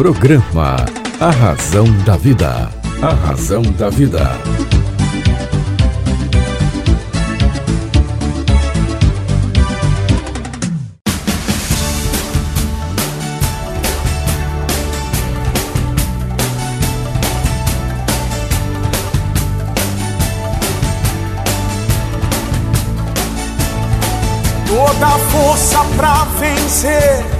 Programa A Razão da Vida. A Razão da Vida. Toda força pra vencer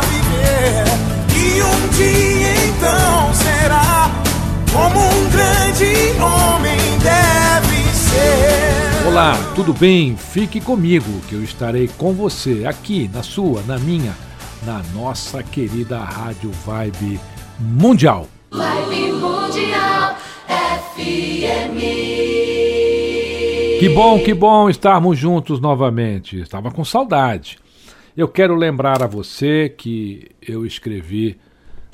dia então será como um grande homem deve ser. Olá, tudo bem? Fique comigo que eu estarei com você aqui na sua, na minha, na nossa querida Rádio Vibe Mundial. Vibe Mundial FM. Que bom, que bom estarmos juntos novamente. Estava com saudade. Eu quero lembrar a você que eu escrevi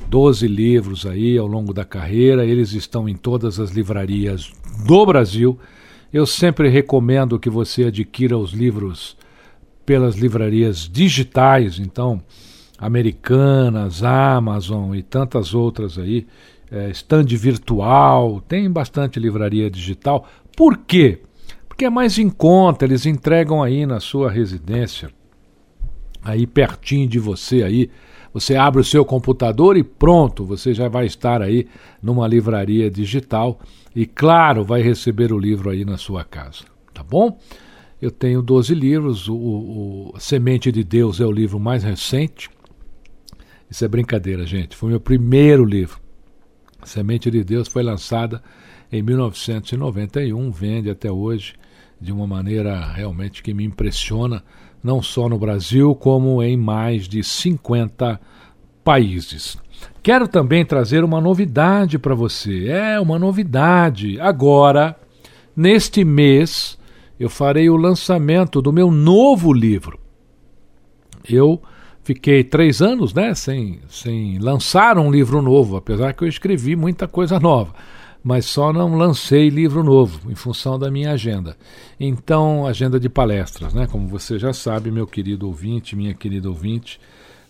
12 livros aí ao longo da carreira, eles estão em todas as livrarias do Brasil. Eu sempre recomendo que você adquira os livros pelas livrarias digitais, então, Americanas, Amazon e tantas outras aí, é, stand virtual, tem bastante livraria digital. Por quê? Porque é mais em conta, eles entregam aí na sua residência, aí pertinho de você aí. Você abre o seu computador e pronto, você já vai estar aí numa livraria digital e claro, vai receber o livro aí na sua casa, tá bom? Eu tenho 12 livros, o, o, Semente de Deus é o livro mais recente. Isso é brincadeira, gente. Foi meu primeiro livro. Semente de Deus foi lançada em 1991, vende até hoje de uma maneira realmente que me impressiona, não só no Brasil, como em mais de 50 países. Quero também trazer uma novidade para você. É uma novidade. Agora, neste mês, eu farei o lançamento do meu novo livro. Eu fiquei três anos né, sem, sem lançar um livro novo, apesar que eu escrevi muita coisa nova mas só não lancei livro novo em função da minha agenda. Então, agenda de palestras, né? Como você já sabe, meu querido ouvinte, minha querida ouvinte,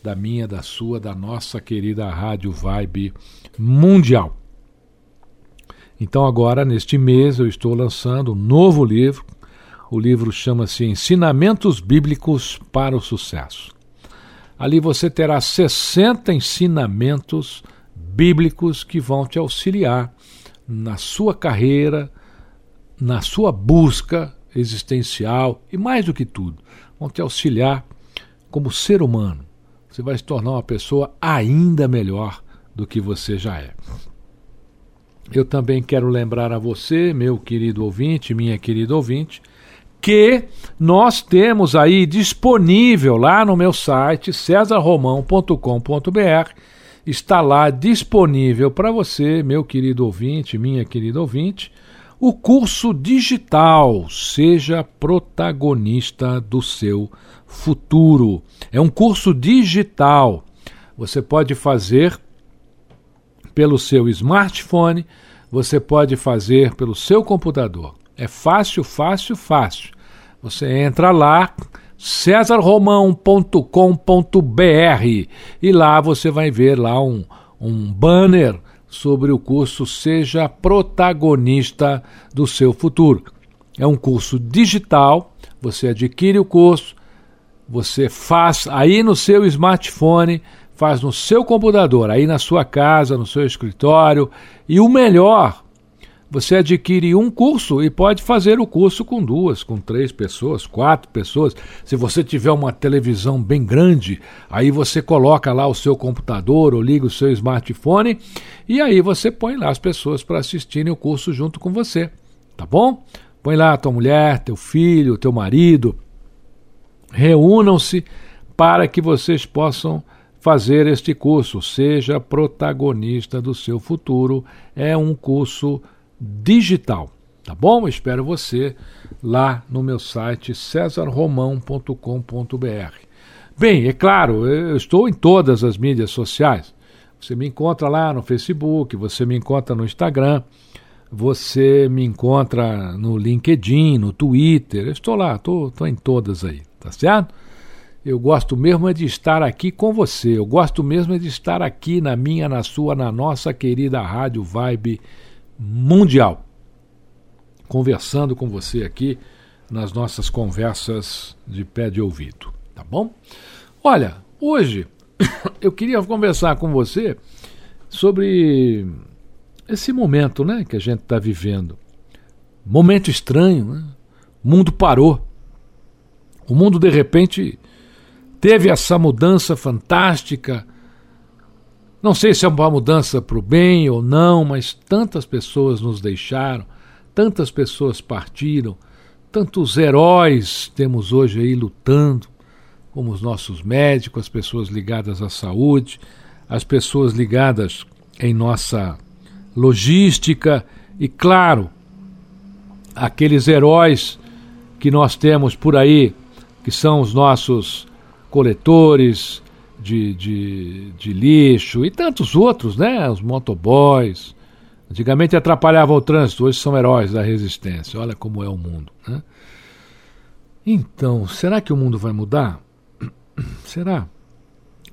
da minha, da sua, da nossa querida Rádio Vibe Mundial. Então, agora, neste mês, eu estou lançando um novo livro. O livro chama-se Ensinamentos Bíblicos para o Sucesso. Ali você terá 60 ensinamentos bíblicos que vão te auxiliar na sua carreira, na sua busca existencial e mais do que tudo, vão te auxiliar como ser humano. Você vai se tornar uma pessoa ainda melhor do que você já é. Eu também quero lembrar a você, meu querido ouvinte, minha querida ouvinte, que nós temos aí disponível lá no meu site cesarromão.com.br está lá disponível para você, meu querido ouvinte, minha querida ouvinte, o curso digital Seja Protagonista do Seu Futuro. É um curso digital. Você pode fazer pelo seu smartphone, você pode fazer pelo seu computador. É fácil, fácil, fácil. Você entra lá, cesarromão.com.br e lá você vai ver lá um, um banner sobre o curso Seja Protagonista do Seu Futuro. É um curso digital, você adquire o curso, você faz aí no seu smartphone, faz no seu computador, aí na sua casa, no seu escritório, e o melhor, você adquire um curso e pode fazer o curso com duas, com três pessoas, quatro pessoas. Se você tiver uma televisão bem grande, aí você coloca lá o seu computador ou liga o seu smartphone e aí você põe lá as pessoas para assistirem o curso junto com você. Tá bom? Põe lá tua mulher, teu filho, teu marido. Reúnam-se para que vocês possam fazer este curso. Seja protagonista do seu futuro. É um curso digital, tá bom? Espero você lá no meu site cesarromão.com.br. Bem, é claro, eu estou em todas as mídias sociais. Você me encontra lá no Facebook, você me encontra no Instagram, você me encontra no LinkedIn, no Twitter. Eu estou lá, estou, estou em todas aí, tá certo? Eu gosto mesmo é de estar aqui com você. Eu gosto mesmo é de estar aqui na minha, na sua, na nossa querida Rádio Vibe Mundial. Conversando com você aqui nas nossas conversas de pé de ouvido, tá bom? Olha, hoje eu queria conversar com você sobre esse momento, né, que a gente está vivendo. Momento estranho, né? O mundo parou. O mundo de repente teve essa mudança fantástica. Não sei se é uma mudança para o bem ou não, mas tantas pessoas nos deixaram, tantas pessoas partiram, tantos heróis temos hoje aí lutando, como os nossos médicos, as pessoas ligadas à saúde, as pessoas ligadas em nossa logística e, claro, aqueles heróis que nós temos por aí, que são os nossos coletores de, de, de lixo e tantos outros, né? Os motoboys. Antigamente atrapalhavam o trânsito, hoje são heróis da resistência. Olha como é o mundo. Né? Então, será que o mundo vai mudar? Será?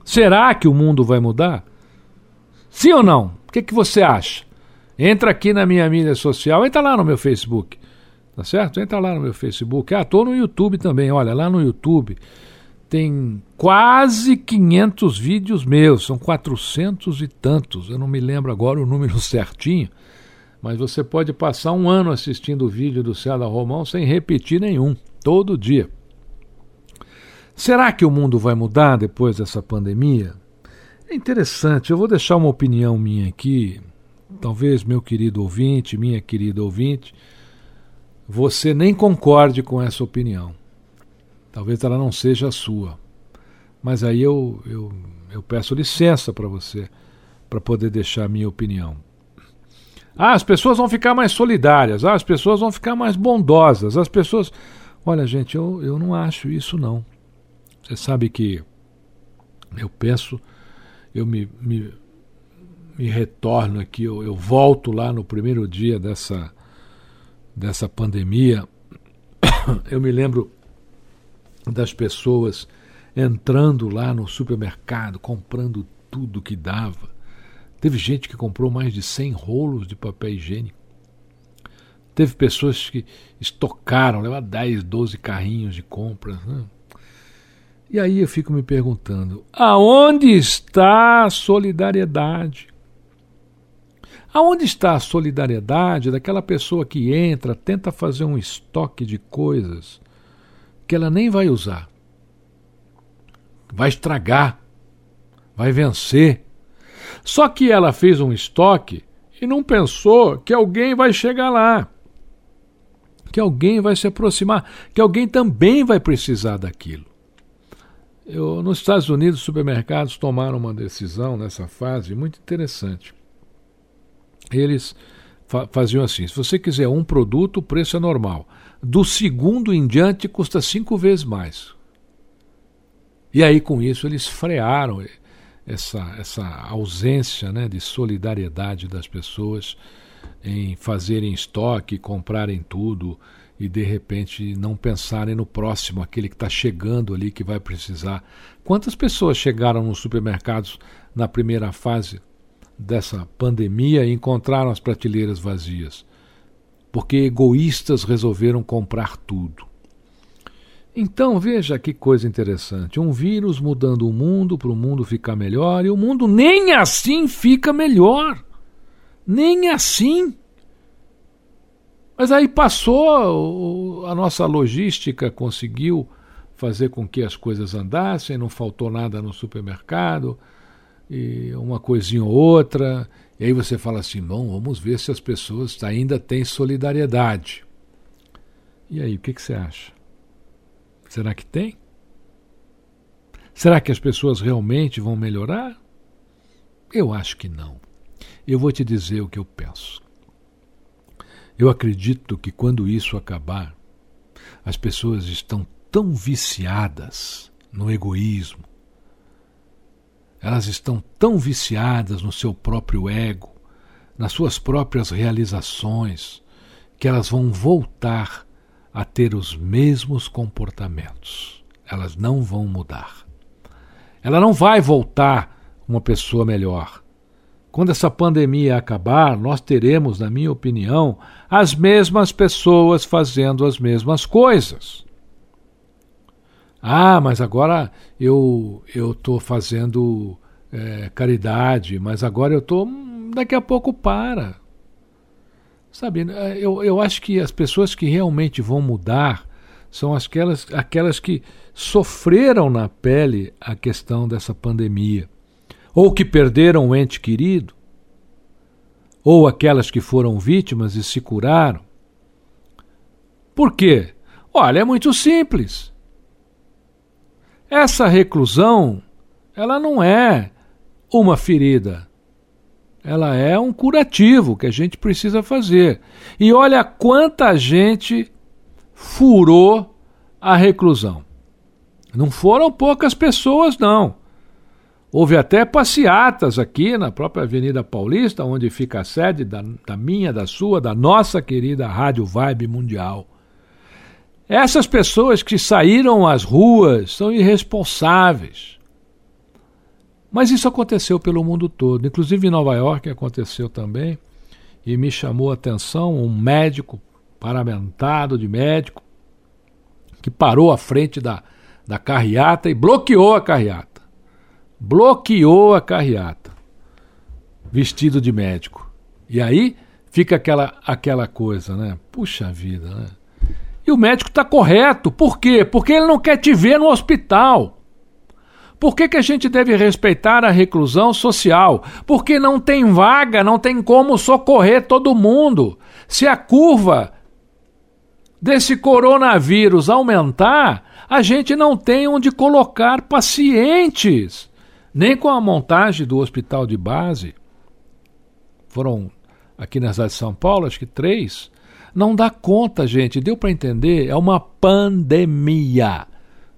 Será que o mundo vai mudar? Sim ou não? O que, que você acha? Entra aqui na minha mídia social, entra lá no meu Facebook. Tá certo? Entra lá no meu Facebook. Ah, tô no YouTube também. Olha, lá no YouTube tem quase 500 vídeos meus, são 400 e tantos. Eu não me lembro agora o número certinho, mas você pode passar um ano assistindo o vídeo do Céu Romão sem repetir nenhum, todo dia. Será que o mundo vai mudar depois dessa pandemia? É interessante, eu vou deixar uma opinião minha aqui. Talvez meu querido ouvinte, minha querida ouvinte, você nem concorde com essa opinião. Talvez ela não seja a sua. Mas aí eu, eu, eu peço licença para você, para poder deixar a minha opinião. Ah, as pessoas vão ficar mais solidárias, ah, as pessoas vão ficar mais bondosas, as pessoas. Olha, gente, eu, eu não acho isso, não. Você sabe que eu penso, eu me, me, me retorno aqui, eu, eu volto lá no primeiro dia dessa, dessa pandemia. Eu me lembro das pessoas entrando lá no supermercado, comprando tudo que dava. Teve gente que comprou mais de 100 rolos de papel higiênico. Teve pessoas que estocaram, levaram 10, 12 carrinhos de compras. Né? E aí eu fico me perguntando: aonde está a solidariedade? Aonde está a solidariedade daquela pessoa que entra, tenta fazer um estoque de coisas que ela nem vai usar. Vai estragar, vai vencer. Só que ela fez um estoque e não pensou que alguém vai chegar lá, que alguém vai se aproximar, que alguém também vai precisar daquilo. Eu, nos Estados Unidos, os supermercados tomaram uma decisão nessa fase muito interessante. Eles fa faziam assim: se você quiser um produto, o preço é normal do segundo em diante custa cinco vezes mais. E aí, com isso, eles frearam essa, essa ausência né, de solidariedade das pessoas em fazerem estoque, comprarem tudo e de repente não pensarem no próximo, aquele que está chegando ali que vai precisar. Quantas pessoas chegaram nos supermercados na primeira fase dessa pandemia e encontraram as prateleiras vazias? Porque egoístas resolveram comprar tudo. Então veja que coisa interessante: um vírus mudando o mundo para o mundo ficar melhor, e o mundo nem assim fica melhor. Nem assim. Mas aí passou, a nossa logística conseguiu fazer com que as coisas andassem, não faltou nada no supermercado, e uma coisinha ou outra, e aí você fala assim: bom, vamos ver se as pessoas ainda têm solidariedade. E aí, o que, que você acha? Será que tem? Será que as pessoas realmente vão melhorar? Eu acho que não. Eu vou te dizer o que eu penso. Eu acredito que quando isso acabar, as pessoas estão tão viciadas no egoísmo, elas estão tão viciadas no seu próprio ego, nas suas próprias realizações, que elas vão voltar a ter os mesmos comportamentos. Elas não vão mudar. Ela não vai voltar uma pessoa melhor. Quando essa pandemia acabar, nós teremos, na minha opinião, as mesmas pessoas fazendo as mesmas coisas. Ah, mas agora eu eu estou fazendo é, caridade, mas agora eu estou. Daqui a pouco para. Sabe, eu, eu acho que as pessoas que realmente vão mudar são aquelas, aquelas que sofreram na pele a questão dessa pandemia, ou que perderam um ente querido, ou aquelas que foram vítimas e se curaram. Por quê? Olha, é muito simples. Essa reclusão, ela não é uma ferida. Ela é um curativo que a gente precisa fazer. E olha quanta gente furou a reclusão. Não foram poucas pessoas, não. Houve até passeatas aqui na própria Avenida Paulista, onde fica a sede da, da minha, da sua, da nossa querida Rádio Vibe Mundial. Essas pessoas que saíram às ruas são irresponsáveis. Mas isso aconteceu pelo mundo todo, inclusive em Nova York aconteceu também, e me chamou a atenção um médico, paramentado de médico, que parou à frente da, da carreata e bloqueou a carreata. Bloqueou a carreata, vestido de médico. E aí fica aquela, aquela coisa, né? Puxa vida, né? O médico está correto. Por quê? Porque ele não quer te ver no hospital. Por que, que a gente deve respeitar a reclusão social? Porque não tem vaga, não tem como socorrer todo mundo. Se a curva desse coronavírus aumentar, a gente não tem onde colocar pacientes. Nem com a montagem do hospital de base. Foram aqui na cidade de São Paulo, acho que três. Não dá conta, gente. Deu para entender? É uma pandemia.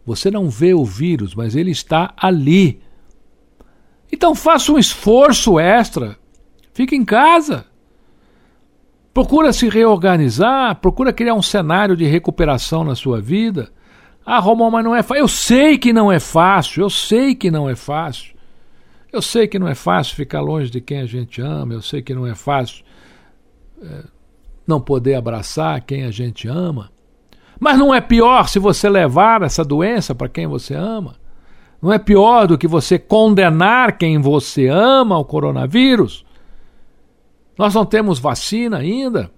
Você não vê o vírus, mas ele está ali. Então faça um esforço extra. Fique em casa. Procura se reorganizar, procura criar um cenário de recuperação na sua vida. Ah, Romão, mas não é fácil. Eu sei que não é fácil, eu sei que não é fácil. Eu sei que não é fácil ficar longe de quem a gente ama, eu sei que não é fácil é, não poder abraçar quem a gente ama. Mas não é pior se você levar essa doença para quem você ama? Não é pior do que você condenar quem você ama ao coronavírus? Nós não temos vacina ainda.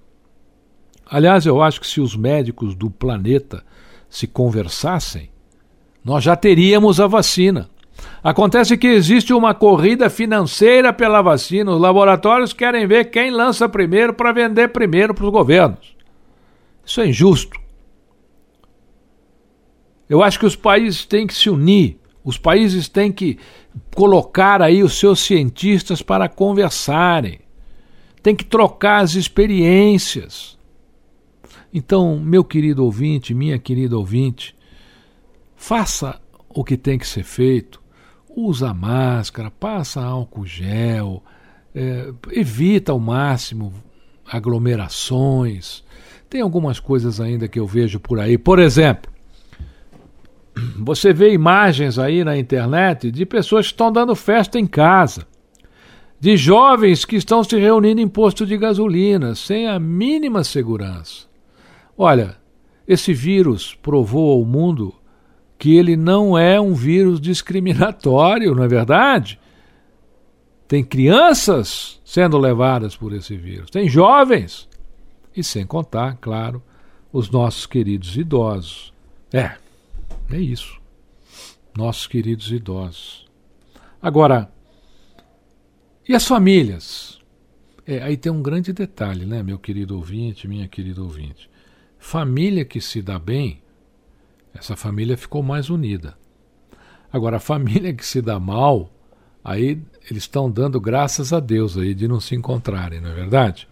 Aliás, eu acho que se os médicos do planeta se conversassem, nós já teríamos a vacina. Acontece que existe uma corrida financeira pela vacina. Os laboratórios querem ver quem lança primeiro para vender primeiro para os governos. Isso é injusto. Eu acho que os países têm que se unir, os países têm que colocar aí os seus cientistas para conversarem, tem que trocar as experiências. Então, meu querido ouvinte, minha querida ouvinte, faça o que tem que ser feito, usa máscara, passa álcool gel, é, evita ao máximo aglomerações. Tem algumas coisas ainda que eu vejo por aí. Por exemplo, você vê imagens aí na internet de pessoas que estão dando festa em casa, de jovens que estão se reunindo em posto de gasolina sem a mínima segurança. Olha, esse vírus provou ao mundo que ele não é um vírus discriminatório, não é verdade? Tem crianças sendo levadas por esse vírus, tem jovens, e sem contar, claro, os nossos queridos idosos. É, é isso. Nossos queridos idosos. Agora, e as famílias? É, aí tem um grande detalhe, né, meu querido ouvinte, minha querida ouvinte. Família que se dá bem, essa família ficou mais unida. Agora, a família que se dá mal, aí eles estão dando graças a Deus aí de não se encontrarem, não é verdade?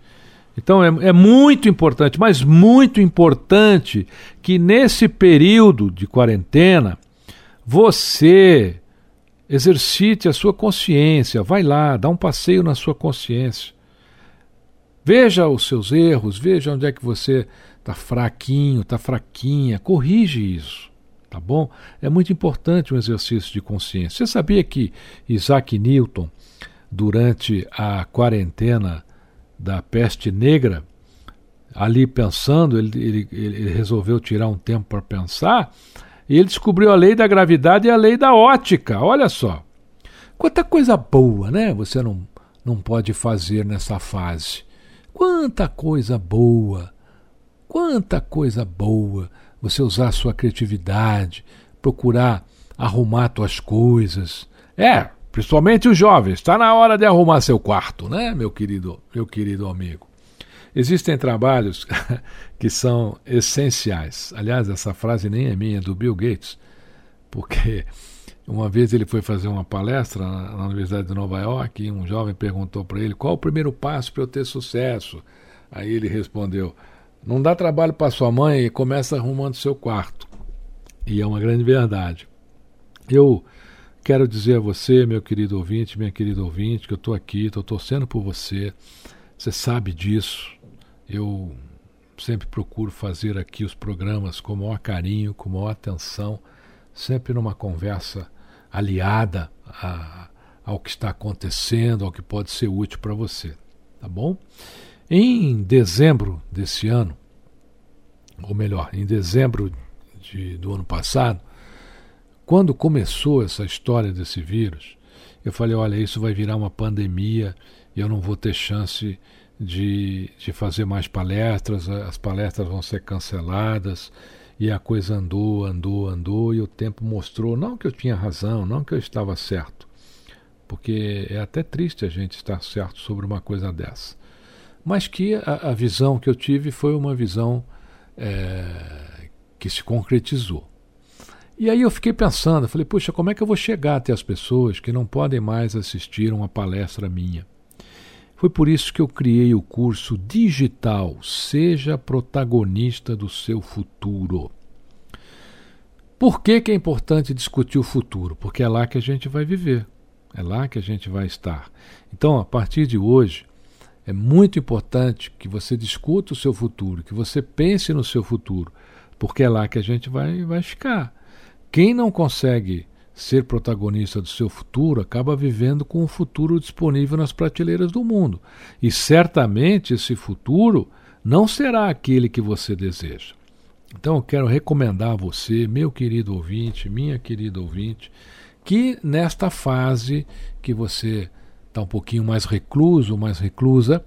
Então é, é, muito importante, mas muito importante que nesse período de quarentena você exercite a sua consciência, vai lá, dá um passeio na sua consciência. Veja os seus erros, veja onde é que você está fraquinho, está fraquinha, corrige isso, tá bom? É muito importante um exercício de consciência. Você sabia que Isaac Newton, durante a quarentena da peste negra, ali pensando, ele, ele, ele resolveu tirar um tempo para pensar, e ele descobriu a lei da gravidade e a lei da ótica. Olha só. Quanta coisa boa, né? Você não, não pode fazer nessa fase. Quanta coisa boa. Quanta coisa boa. Você usar a sua criatividade, procurar arrumar suas coisas. É, principalmente os jovens. Está na hora de arrumar seu quarto, né, meu querido, meu querido amigo. Existem trabalhos que são essenciais. Aliás, essa frase nem é minha, é do Bill Gates, porque uma vez ele foi fazer uma palestra na, Universidade de Nova York e um jovem perguntou para ele qual o primeiro passo para eu ter sucesso. Aí ele respondeu: Não dá trabalho para sua mãe e começa arrumando seu quarto. E é uma grande verdade. Eu quero dizer a você, meu querido ouvinte, minha querida ouvinte, que eu estou aqui, estou torcendo por você. Você sabe disso. Eu sempre procuro fazer aqui os programas com o maior carinho, com maior atenção, sempre numa conversa aliada a, ao que está acontecendo, ao que pode ser útil para você. Tá bom? Em dezembro desse ano, ou melhor, em dezembro de, do ano passado, quando começou essa história desse vírus, eu falei: olha, isso vai virar uma pandemia e eu não vou ter chance de, de fazer mais palestras, as palestras vão ser canceladas, e a coisa andou, andou, andou, e o tempo mostrou, não que eu tinha razão, não que eu estava certo, porque é até triste a gente estar certo sobre uma coisa dessa, mas que a, a visão que eu tive foi uma visão é, que se concretizou. E aí eu fiquei pensando, falei, puxa, como é que eu vou chegar até as pessoas que não podem mais assistir uma palestra minha? Foi por isso que eu criei o curso digital Seja Protagonista do Seu Futuro. Por que, que é importante discutir o futuro? Porque é lá que a gente vai viver, é lá que a gente vai estar. Então, a partir de hoje, é muito importante que você discuta o seu futuro, que você pense no seu futuro, porque é lá que a gente vai, vai ficar. Quem não consegue ser protagonista do seu futuro, acaba vivendo com o futuro disponível nas prateleiras do mundo. E certamente esse futuro não será aquele que você deseja. Então eu quero recomendar a você, meu querido ouvinte, minha querida ouvinte, que nesta fase que você está um pouquinho mais recluso, mais reclusa,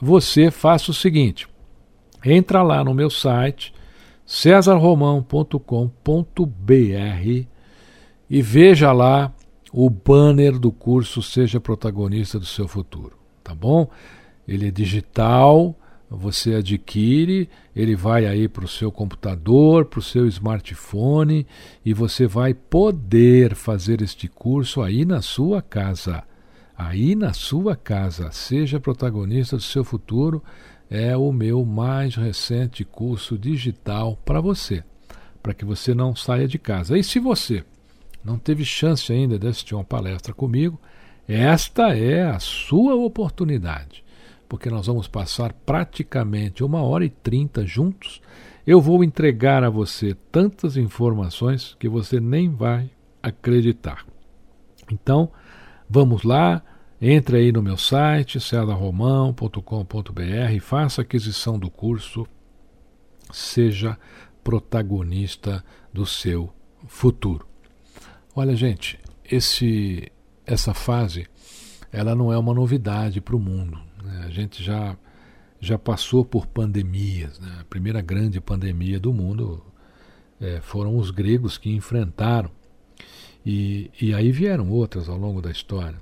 você faça o seguinte: entra lá no meu site cesarromão.com.br e veja lá o banner do curso Seja Protagonista do Seu Futuro, tá bom? Ele é digital, você adquire, ele vai aí para o seu computador, para o seu smartphone e você vai poder fazer este curso aí na sua casa. Aí na sua casa, seja protagonista do seu futuro, é o meu mais recente curso digital para você, para que você não saia de casa. E se você não teve chance ainda de assistir uma palestra comigo, esta é a sua oportunidade, porque nós vamos passar praticamente uma hora e trinta juntos. Eu vou entregar a você tantas informações que você nem vai acreditar. Então, vamos lá, entre aí no meu site, cedarromão.com.br, faça aquisição do curso, seja protagonista do seu futuro. Olha, gente, esse, essa fase ela não é uma novidade para o mundo. Né? A gente já, já passou por pandemias. Né? A primeira grande pandemia do mundo é, foram os gregos que enfrentaram. E, e aí vieram outras ao longo da história.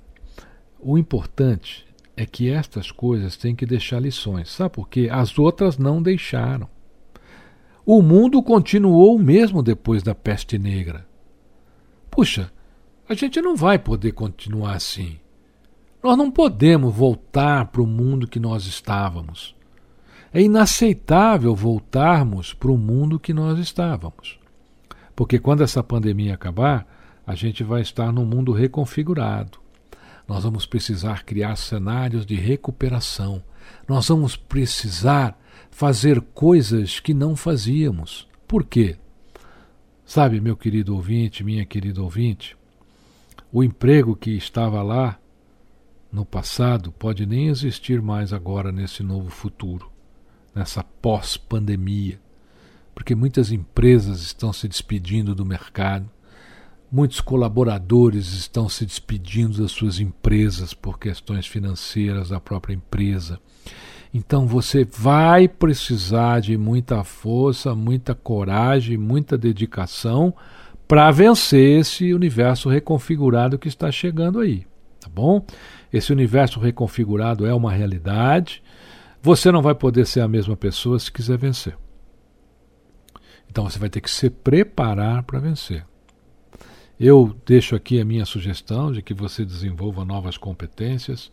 O importante é que estas coisas têm que deixar lições. Sabe por quê? As outras não deixaram. O mundo continuou o mesmo depois da peste negra. Puxa, A gente não vai poder continuar assim. Nós não podemos voltar para o mundo que nós estávamos. É inaceitável voltarmos para o mundo que nós estávamos. Porque quando essa pandemia acabar, a gente vai estar num mundo reconfigurado. Nós vamos precisar criar cenários de recuperação. Nós vamos precisar fazer coisas que não fazíamos. Por quê? Sabe, meu querido ouvinte, minha querida ouvinte, o emprego que estava lá no passado pode nem existir mais agora nesse novo futuro, nessa pós-pandemia, porque muitas empresas estão se despedindo do mercado, muitos colaboradores estão se despedindo das suas empresas por questões financeiras da própria empresa. Então você vai precisar de muita força, muita coragem, muita dedicação para vencer esse universo reconfigurado que está chegando aí, tá bom? Esse universo reconfigurado é uma realidade. Você não vai poder ser a mesma pessoa se quiser vencer. Então você vai ter que se preparar para vencer. Eu deixo aqui a minha sugestão de que você desenvolva novas competências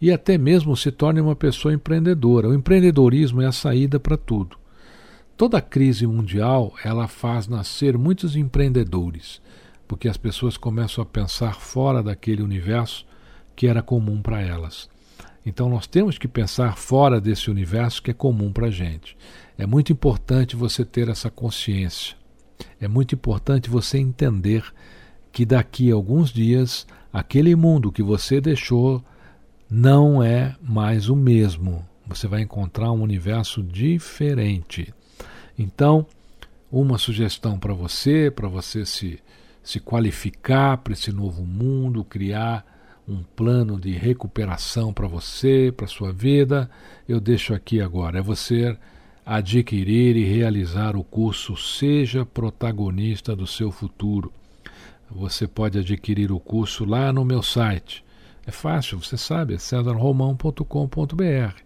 e até mesmo se torne uma pessoa empreendedora. O empreendedorismo é a saída para tudo. Toda crise mundial ela faz nascer muitos empreendedores, porque as pessoas começam a pensar fora daquele universo que era comum para elas. Então nós temos que pensar fora desse universo que é comum para a gente. É muito importante você ter essa consciência. É muito importante você entender que daqui a alguns dias aquele mundo que você deixou não é mais o mesmo. Você vai encontrar um universo diferente. Então, uma sugestão para você, para você se, se qualificar para esse novo mundo, criar um plano de recuperação para você, para sua vida, eu deixo aqui agora. É você adquirir e realizar o curso Seja Protagonista do Seu Futuro. Você pode adquirir o curso lá no meu site. É fácil, você sabe, é cesarromão.com.br.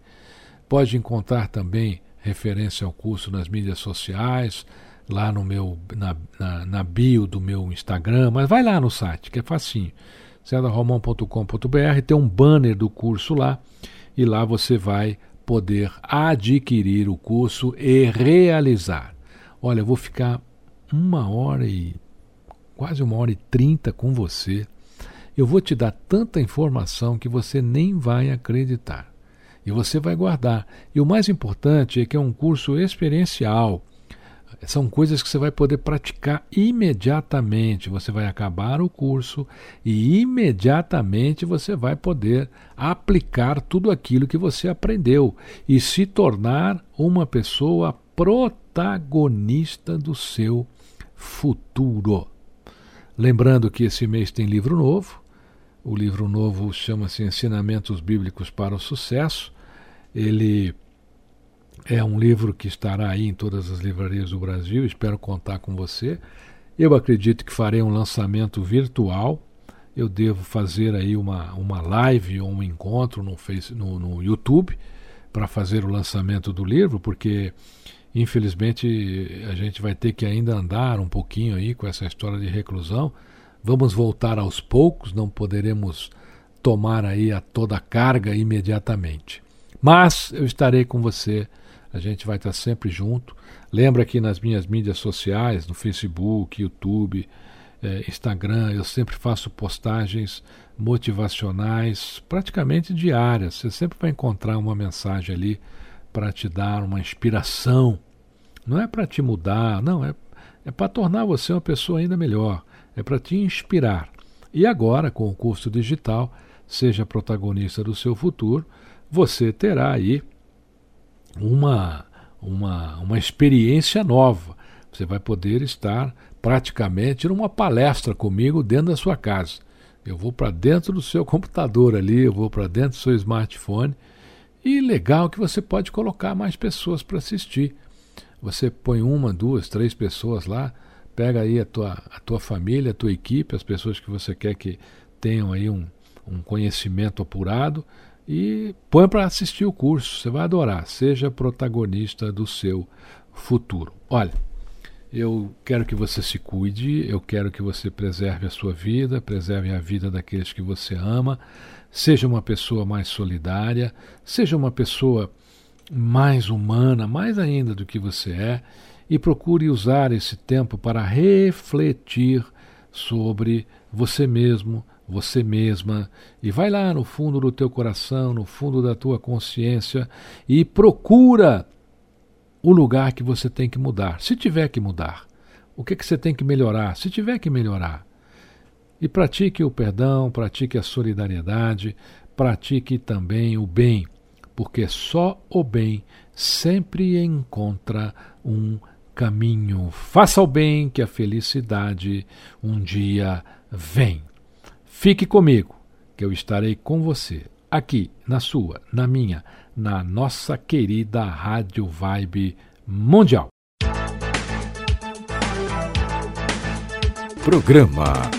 Pode encontrar também referência ao curso nas mídias sociais, lá no meu na, na, na, bio do meu Instagram, mas vai lá no site, que é facinho. cedarromão.com.br tem um banner do curso lá e lá você vai poder adquirir o curso e realizar. Olha, eu vou ficar uma hora e quase uma hora e trinta com você. Eu vou te dar tanta informação que você nem vai acreditar e você vai guardar. E o mais importante é que é um curso experiencial. São coisas que você vai poder praticar imediatamente. Você vai acabar o curso e imediatamente você vai poder aplicar tudo aquilo que você aprendeu e se tornar uma pessoa protagonista do seu futuro. Lembrando que esse mês tem livro novo. O livro novo chama-se Ensinamentos Bíblicos para o Sucesso. Ele é um livro que estará aí em todas as livrarias do Brasil, espero contar com você. Eu acredito que farei um lançamento virtual. Eu devo fazer aí uma, uma live ou um encontro no, no, no YouTube para fazer o lançamento do livro, porque infelizmente a gente vai ter que ainda andar um pouquinho aí com essa história de reclusão. Vamos voltar aos poucos, não poderemos tomar aí a toda a carga imediatamente. Mas eu estarei com você, a gente vai estar sempre junto. Lembra que nas minhas mídias sociais, no Facebook, YouTube, eh, Instagram, eu sempre faço postagens motivacionais, praticamente diárias. Você sempre vai encontrar uma mensagem ali para te dar uma inspiração. Não é para te mudar, não, é, é para tornar você uma pessoa ainda melhor. É para te inspirar. E agora, com o curso digital, seja protagonista do seu futuro você terá aí uma, uma, uma experiência nova. Você vai poder estar praticamente numa palestra comigo dentro da sua casa. Eu vou para dentro do seu computador ali, eu vou para dentro do seu smartphone. E legal que você pode colocar mais pessoas para assistir. Você põe uma, duas, três pessoas lá, pega aí a tua, a tua família, a tua equipe, as pessoas que você quer que tenham aí um, um conhecimento apurado e põe para assistir o curso, você vai adorar. Seja protagonista do seu futuro. Olha, Eu quero que você se cuide, eu quero que você preserve a sua vida, preserve a vida daqueles que você ama, seja uma pessoa mais solidária, seja uma pessoa mais humana, mais ainda do que você é, e procure usar esse tempo para refletir sobre você mesmo, você mesma, e vai lá no fundo do teu coração, no fundo da tua consciência e procura o lugar que você tem que mudar. Se tiver que mudar, o que, que você tem que melhorar? Se tiver que melhorar. E pratique o perdão, pratique a solidariedade, pratique também o bem, porque só o bem sempre encontra um caminho. Faça o bem, que a felicidade um dia vem. Fique comigo, que eu estarei com você, aqui na sua, na minha, na nossa querida Rádio Vibe Mundial. Programa